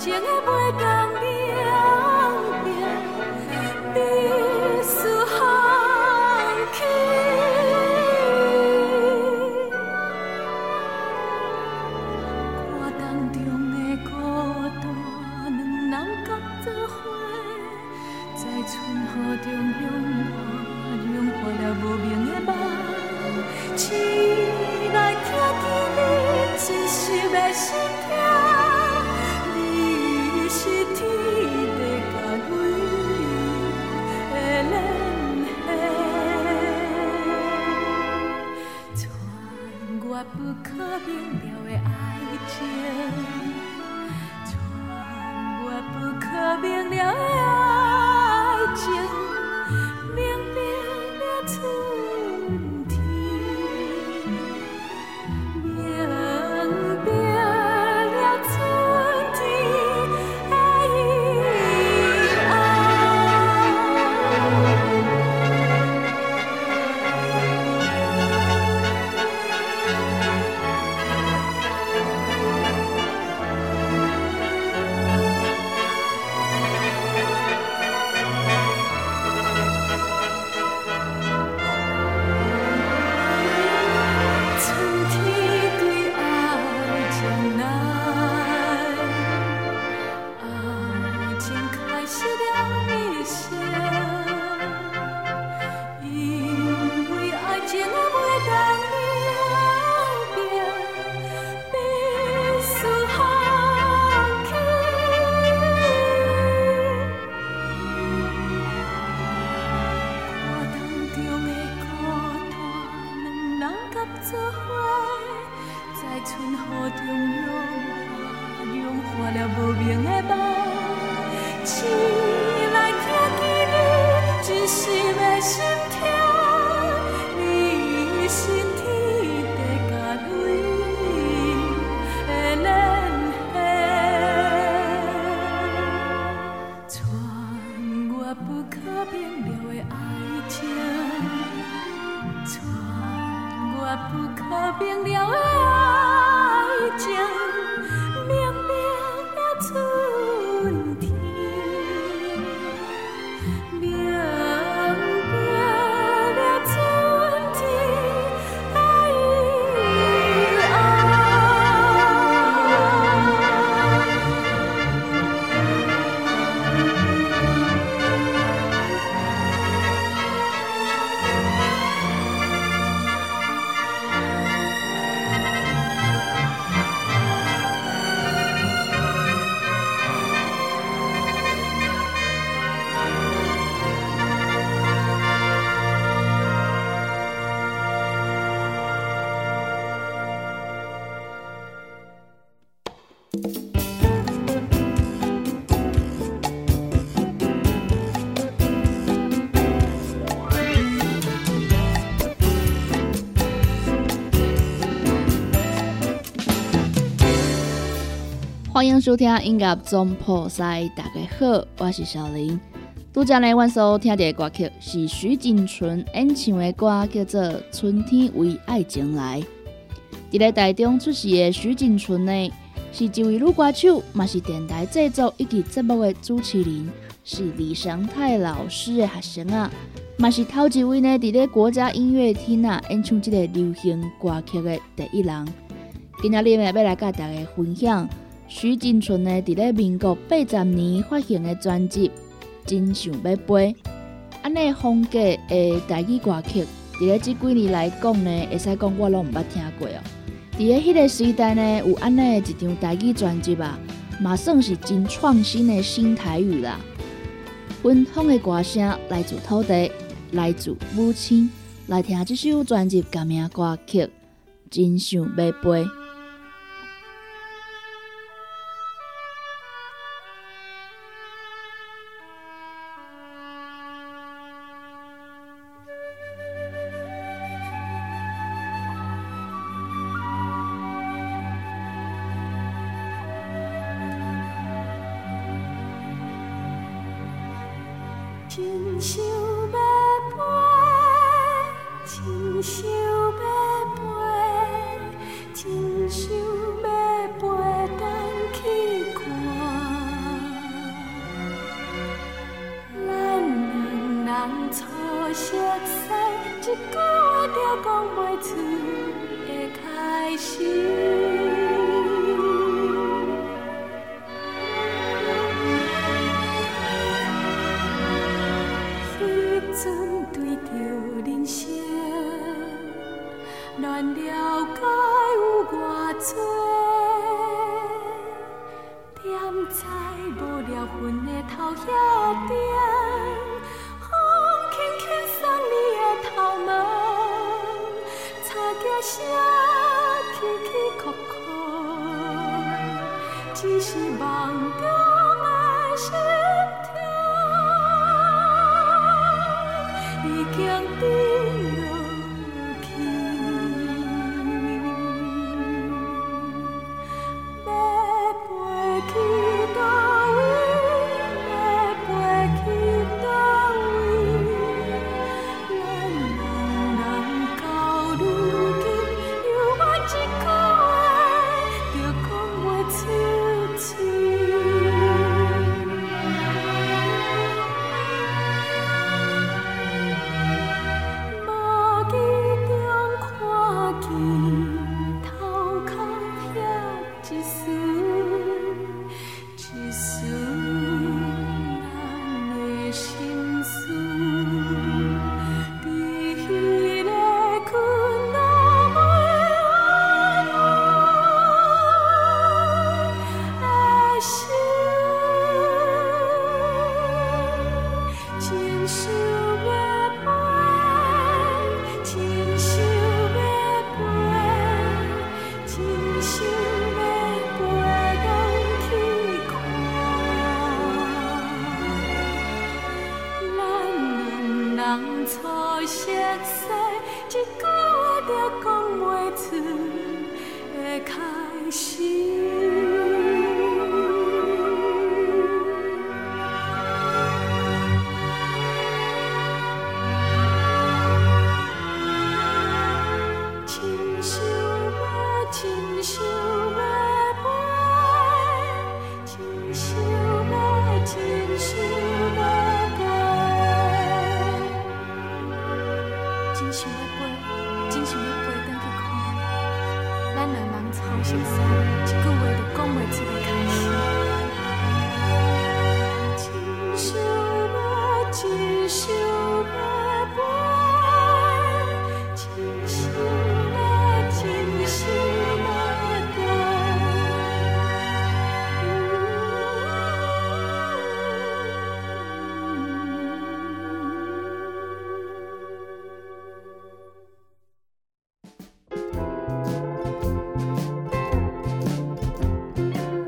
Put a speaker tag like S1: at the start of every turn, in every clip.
S1: chiếc bơi càng đi 欢迎收听音乐总破塞，大家好，我是小林。拄则来，阮所听的歌曲是徐锦纯演唱的歌，叫做《春天为爱情来》。伫咧台中出席的徐锦纯呢，是一位女歌手，嘛是电台制作以及节目的主持人，是李祥泰老师的学生啊，嘛是头一位呢，伫咧国家音乐厅啊演唱即个流行歌曲的第一人。今仔日呢，要来甲大家分享。徐锦纯呢，伫咧民国八十年发行的专辑《真想要飞》，安尼风格的台语歌曲，伫咧即几年来讲呢，会使讲我拢毋捌听过哦。伫咧迄个时代呢，有安尼一张台语专辑啊，嘛算是真创新的新台语啦。芬芳的歌声来自土地，来自母亲，来听这首专辑歌名歌曲《真想要飞》。真想要飞，真想要飞，真想要飞，等去看，咱两人初熟识，一句话就讲袂出的开始。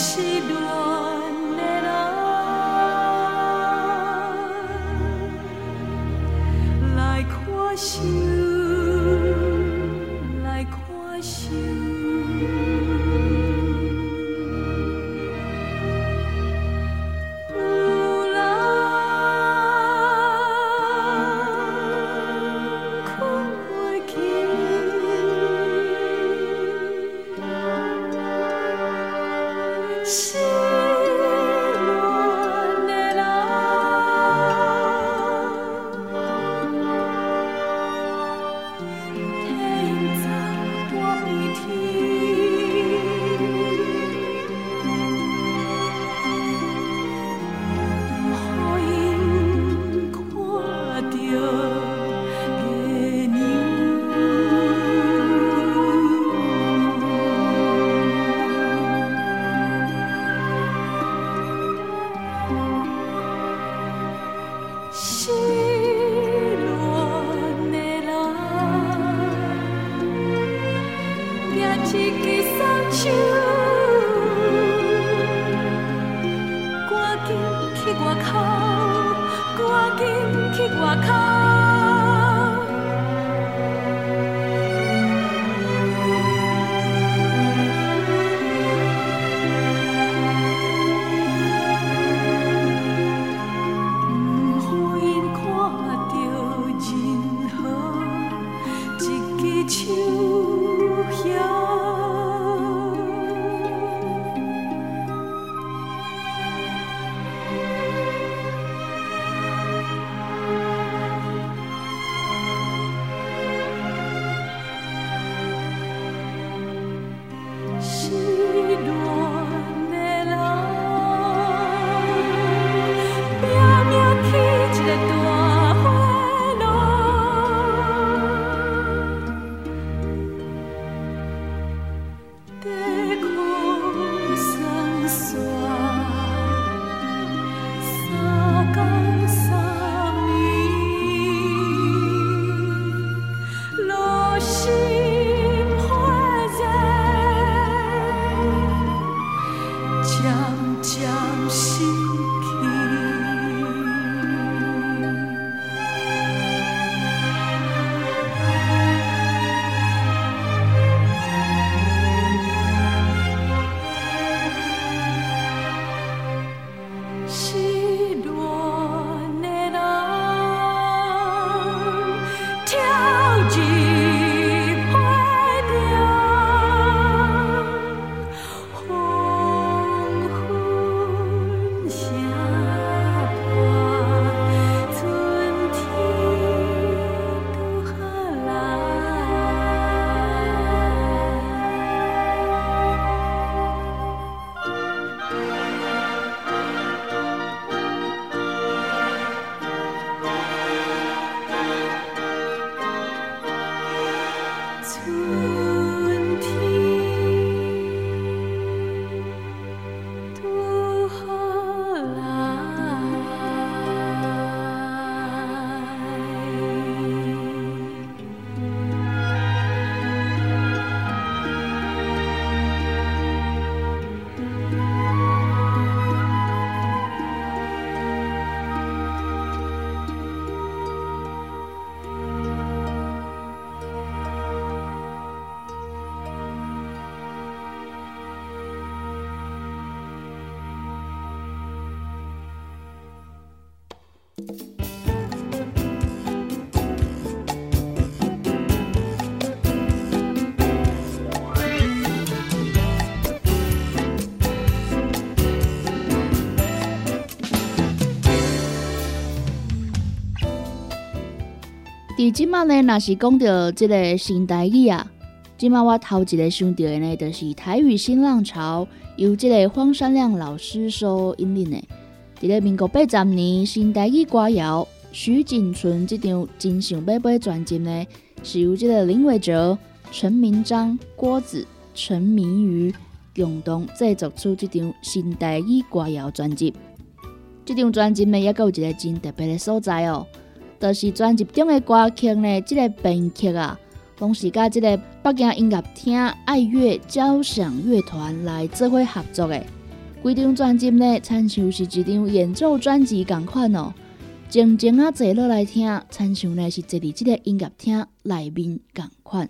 S1: 是伫即马呢，若是讲到即个新台语啊，即马我头一个想到的呢，就是台语新浪潮，由即个荒山亮老师所引领的。伫咧民国八十年，新台语歌谣徐锦存即张《真想要买》专辑呢，是由即个林伟哲、陈明章、郭子、陈明瑜共同制作出即张新台语歌谣专辑。即张专辑呢，也有一个真特别的所在哦。就是专辑中的歌曲呢，这个编曲啊，拢是甲这个北京音乐厅爱乐交响乐团来做伙合作的。规张专辑呢，参像是一张演奏专辑共款哦。静静啊坐落来听，亲像呢是坐伫即个音乐厅内面共款。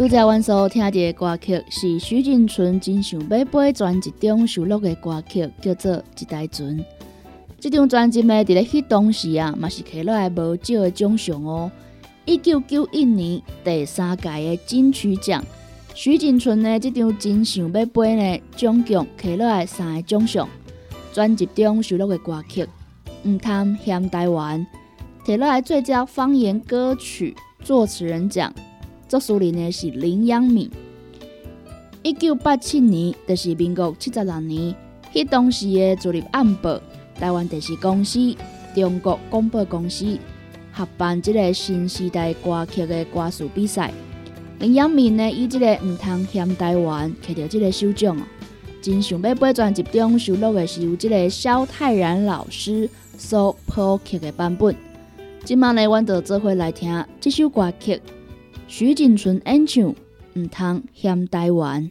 S1: 拄则阮所听到的歌曲是许金春真想要背专辑中收录的歌曲，叫做《一代船》。这张专辑呢，伫咧迄当时啊，嘛是摕落来无少的奖项哦。一九九一年第三届的金曲奖，许金春呢，这张真想要背呢，总共摕落来三个奖项。专辑中收录的歌曲《毋通嫌台湾》，摕落来最佳方言歌曲作词人奖。作词人呢是林阳敏。一九八七年，就是民国七十六年，迄当时的《自立暗报》、台湾电视公司、中国广播公司合办即个新时代歌曲的歌词比赛。林阳敏呢以这个毋通嫌台湾摕到这个首奖哦。真想要背专辑中收录的是由这个萧泰然老师所谱曲的版本。今晚呢，阮就做伙来听这首歌曲。徐锦春演唱，毋通嫌台湾。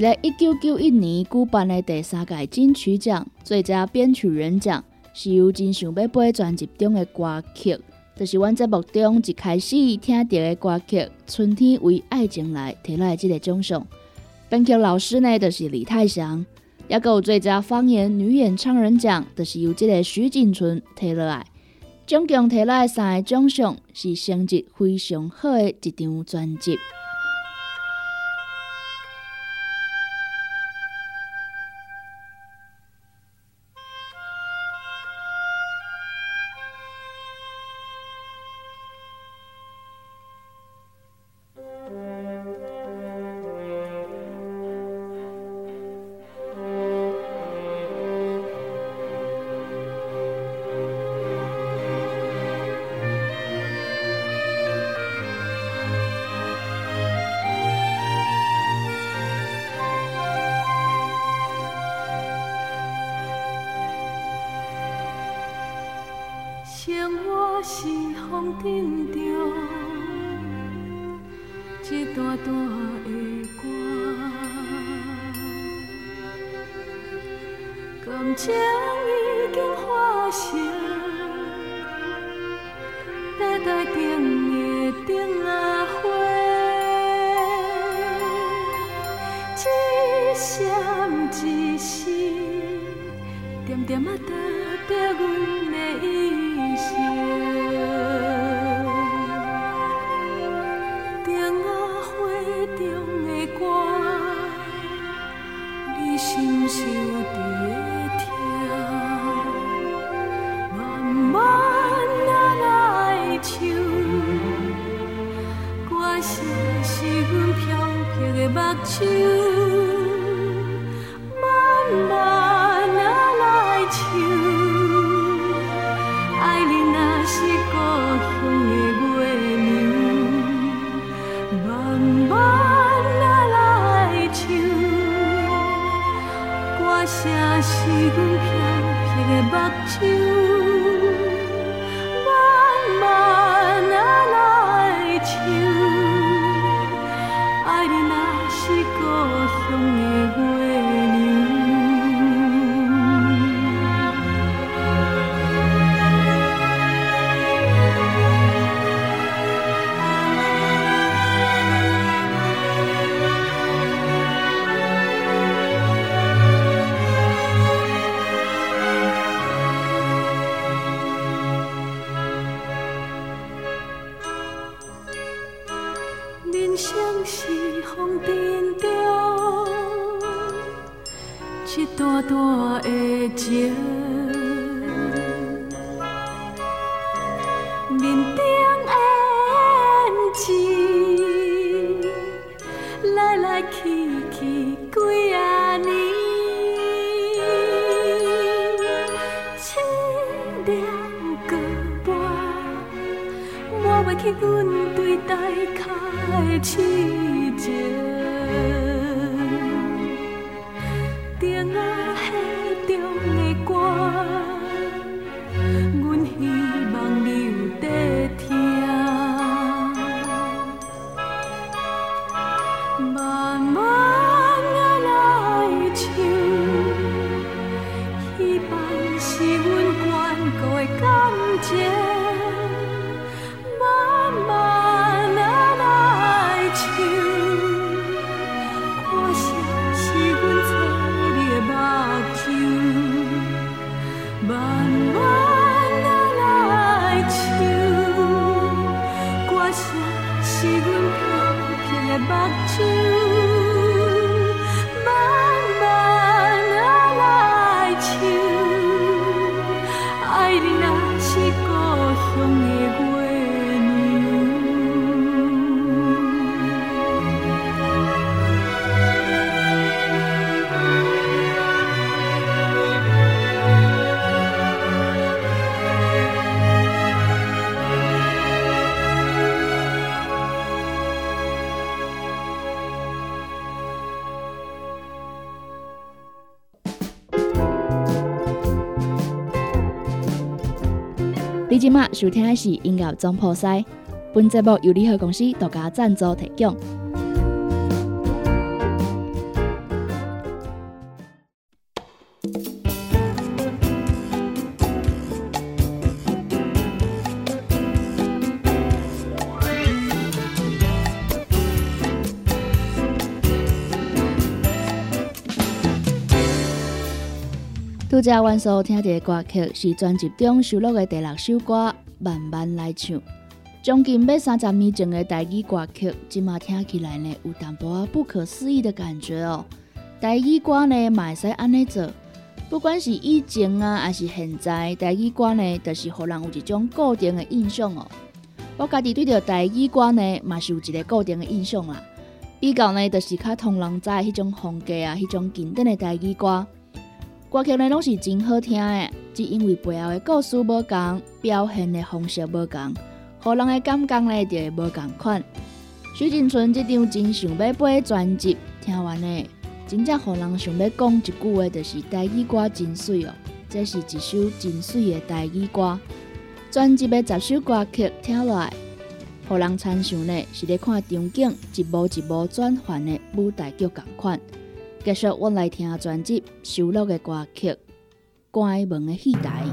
S1: 在一九九一年举办的第三届金曲奖最佳编曲人奖，是由真想要背专辑中的歌曲，就是阮节目中一开始听到的歌曲《春天为爱情来》提来这个奖项。编曲老师呢，就是李泰祥。也有最佳方言女演唱人奖，就是由这个徐锦纯摕落来。总共提来三个奖项，是成绩非常好的一张专辑。
S2: 淡淡的歌，感情已经化成白带顶的花，一闪一闪，点点啊，代表阮。 마시고 향기에
S1: 박지우. 收听的是音乐总破塞，本节目由联合公司独家赞助提供。拄则阮所听到的歌曲是专辑中收录的第六首歌《慢慢来唱》。将近要三十年前的台语歌曲，即马听起来呢，有淡薄仔不可思议的感觉哦。台语歌呢，嘛会使安尼做，不管是以前啊，还是现在，台语歌呢，就是互人有一种固定的印象哦。我家己对着台语歌呢，嘛是有一个固定的印象啦。比较呢，就是较通人知迄种风格啊，迄种经典的台语歌。歌曲呢拢是真好听的，只因为背后的故事无共，表现的方式无共，互人的感觉呢就会无共款。许金春这张真想要背的专辑，听完呢，真正互人想要讲一句话，就是台语歌真水哦。这是一首真水的台语歌。专辑的十首歌曲听落来，互人参详呢是咧看场景一幕一幕转换的舞台剧共款。继续，我来听专辑收录的歌曲《关门的戏台》。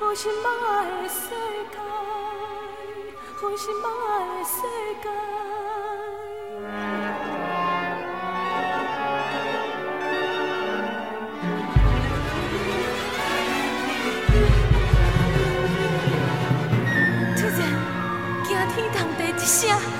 S1: 好神秘的世界，好神秘的世界。突然，天动的一声。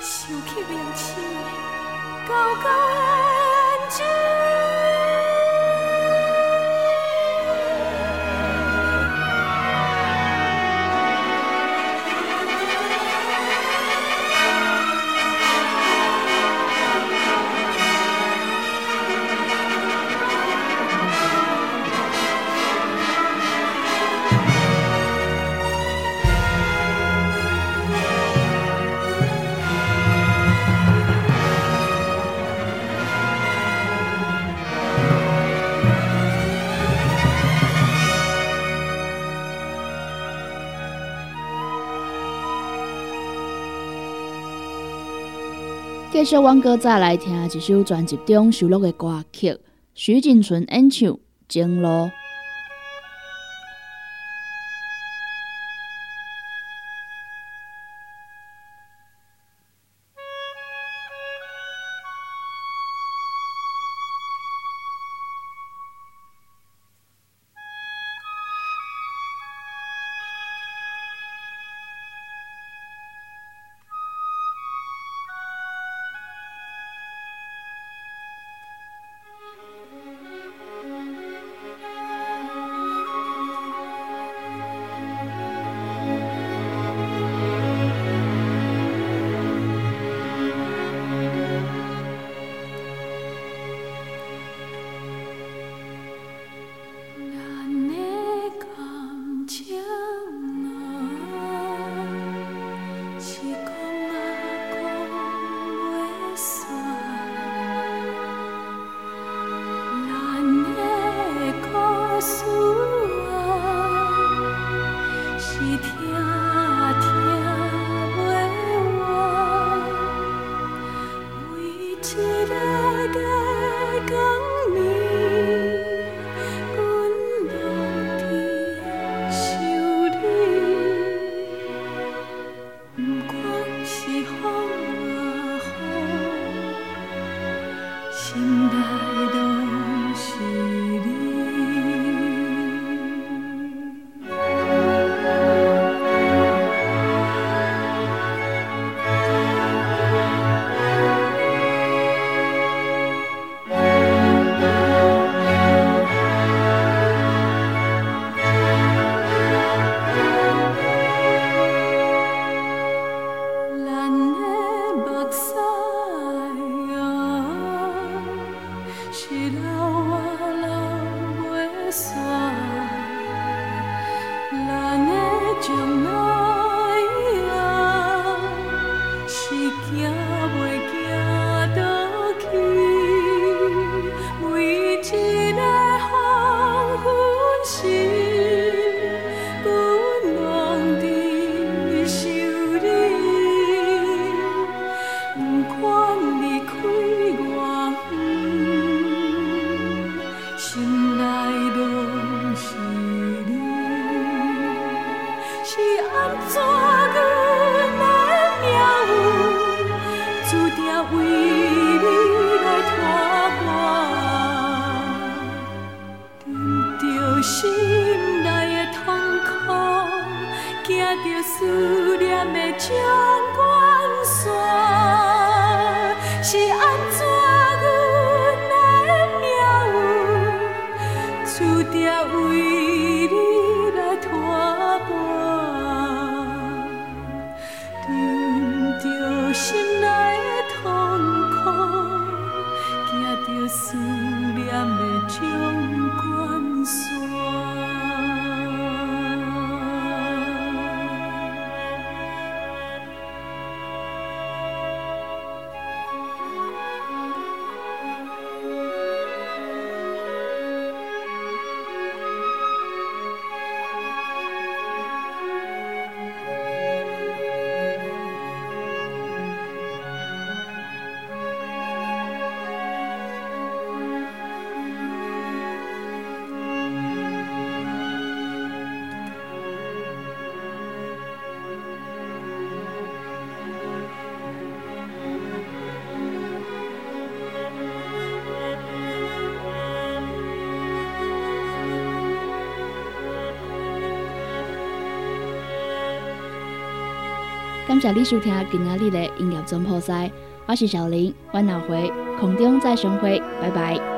S1: 想起了妻续，阮哥再来听一首专辑中收录的歌曲，徐锦纯演唱《情路》。感谢你收听今仔日的音乐总铺塞，我是小林，我下回空中再相会，拜拜。